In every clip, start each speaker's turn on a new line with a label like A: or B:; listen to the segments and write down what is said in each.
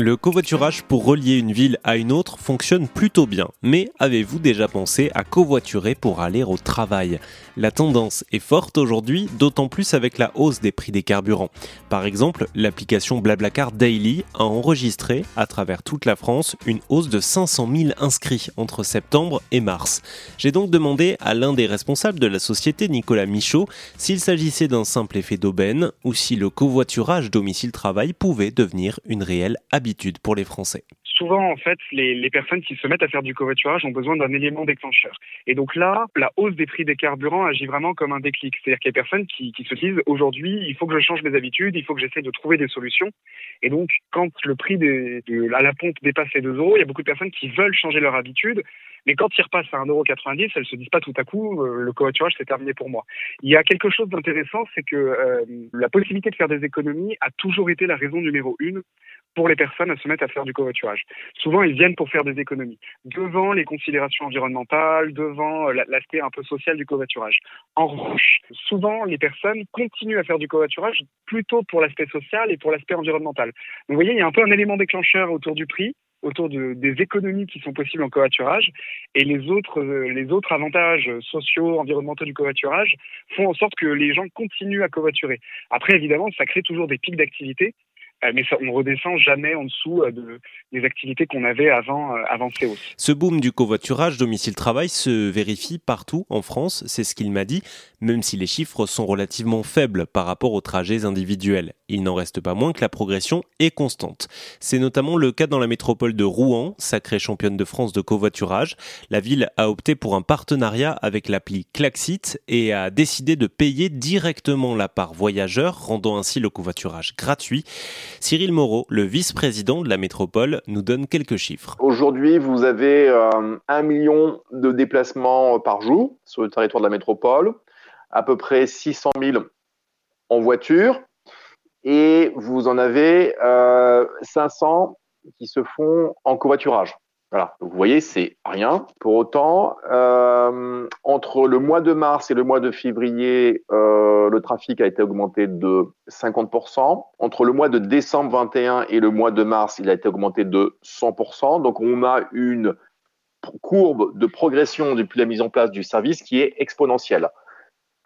A: Le covoiturage pour relier une ville à une autre fonctionne plutôt bien, mais avez-vous déjà pensé à covoiturer pour aller au travail? La tendance est forte aujourd'hui, d'autant plus avec la hausse des prix des carburants. Par exemple, l'application Blablacar Daily a enregistré, à travers toute la France, une hausse de 500 000 inscrits entre septembre et mars. J'ai donc demandé à l'un des responsables de la société, Nicolas Michaud, s'il s'agissait d'un simple effet d'aubaine ou si le covoiturage domicile-travail pouvait devenir une réelle habitude pour les Français
B: souvent, en fait, les, personnes qui se mettent à faire du covoiturage ont besoin d'un élément déclencheur. Et donc là, la hausse des prix des carburants agit vraiment comme un déclic. C'est-à-dire qu'il y a des personnes qui, se disent aujourd'hui, il faut que je change mes habitudes, il faut que j'essaie de trouver des solutions. Et donc, quand le prix de, à la pompe dépasse les 2 euros, il y a beaucoup de personnes qui veulent changer leur habitude. Mais quand ils repassent à 1,90€, elles se disent pas tout à coup, euh, le covoiturage, c'est terminé pour moi. Il y a quelque chose d'intéressant, c'est que euh, la possibilité de faire des économies a toujours été la raison numéro une pour les personnes à se mettre à faire du covoiturage. Souvent, ils viennent pour faire des économies, devant les considérations environnementales, devant euh, l'aspect un peu social du covoiturage. En revanche, souvent, les personnes continuent à faire du covoiturage plutôt pour l'aspect social et pour l'aspect environnemental. Vous voyez, il y a un peu un élément déclencheur autour du prix, autour de, des économies qui sont possibles en covoiturage et les autres, euh, les autres avantages sociaux, environnementaux du covoiturage font en sorte que les gens continuent à covoiturer. Après, évidemment, ça crée toujours des pics d'activité mais ça, on redescend jamais en dessous euh, de, des activités qu'on avait avant, euh, avant ces hausses.
A: Ce boom du covoiturage domicile-travail se vérifie partout en France, c'est ce qu'il m'a dit, même si les chiffres sont relativement faibles par rapport aux trajets individuels. Il n'en reste pas moins que la progression est constante. C'est notamment le cas dans la métropole de Rouen, sacrée championne de France de covoiturage. La ville a opté pour un partenariat avec l'appli Klaxit et a décidé de payer directement la part voyageur, rendant ainsi le covoiturage gratuit. Cyril Moreau, le vice-président de la métropole, nous donne quelques chiffres.
C: Aujourd'hui, vous avez euh, un million de déplacements par jour sur le territoire de la métropole, à peu près 600 000 en voiture, et vous en avez 500 euh, qui se font en covoiturage. Voilà, vous voyez, c'est rien. Pour autant, euh, entre le mois de mars et le mois de février, euh, le trafic a été augmenté de 50%. Entre le mois de décembre 21 et le mois de mars, il a été augmenté de 100%. Donc, on a une courbe de progression depuis la mise en place du service qui est exponentielle.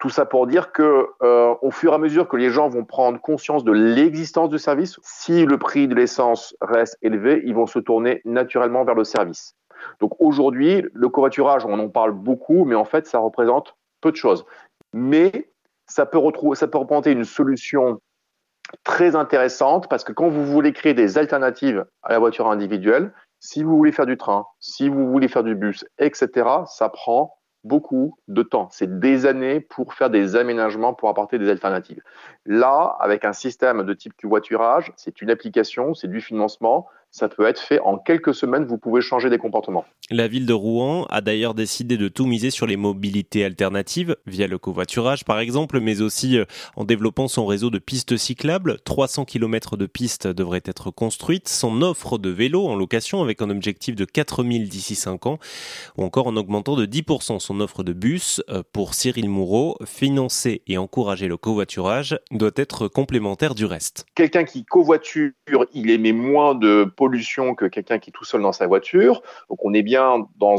C: Tout ça pour dire que, euh, au fur et à mesure que les gens vont prendre conscience de l'existence du service, si le prix de l'essence reste élevé, ils vont se tourner naturellement vers le service. Donc aujourd'hui, le covoiturage, on en parle beaucoup, mais en fait, ça représente peu de choses. Mais ça peut, retrouver, ça peut représenter une solution très intéressante parce que quand vous voulez créer des alternatives à la voiture individuelle, si vous voulez faire du train, si vous voulez faire du bus, etc., ça prend beaucoup de temps. C'est des années pour faire des aménagements pour apporter des alternatives. Là, avec un système de type voiturage, c'est une application, c'est du financement, ça peut être fait en quelques semaines, vous pouvez changer des comportements.
A: La ville de Rouen a d'ailleurs décidé de tout miser sur les mobilités alternatives, via le covoiturage par exemple, mais aussi euh, en développant son réseau de pistes cyclables. 300 km de pistes devraient être construites, son offre de vélos en location avec un objectif de 4000 d'ici 5 ans, ou encore en augmentant de 10% son offre de bus. Euh, pour Cyril Moureau, financer et encourager le covoiturage doit être complémentaire du reste.
C: Quelqu'un qui covoiture, il émet moins de que quelqu'un qui est tout seul dans sa voiture. Donc on est bien dans,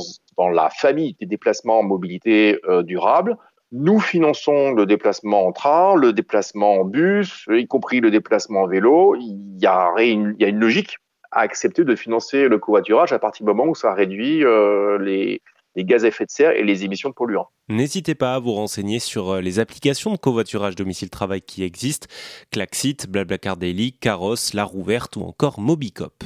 C: la famille des déplacements en mobilité euh, durable. Nous finançons le déplacement en train, le déplacement en bus, y compris le déplacement en vélo. Il y a une, il y a une logique à accepter de financer le covoiturage à partir du moment où ça réduit euh, les, les gaz à effet de serre et les émissions de polluants.
A: N'hésitez pas à vous renseigner sur euh, les applications de covoiturage domicile-travail qui existent, Klaxit, Blablacar Daily, Caros, La Rouverte ou encore Mobicop.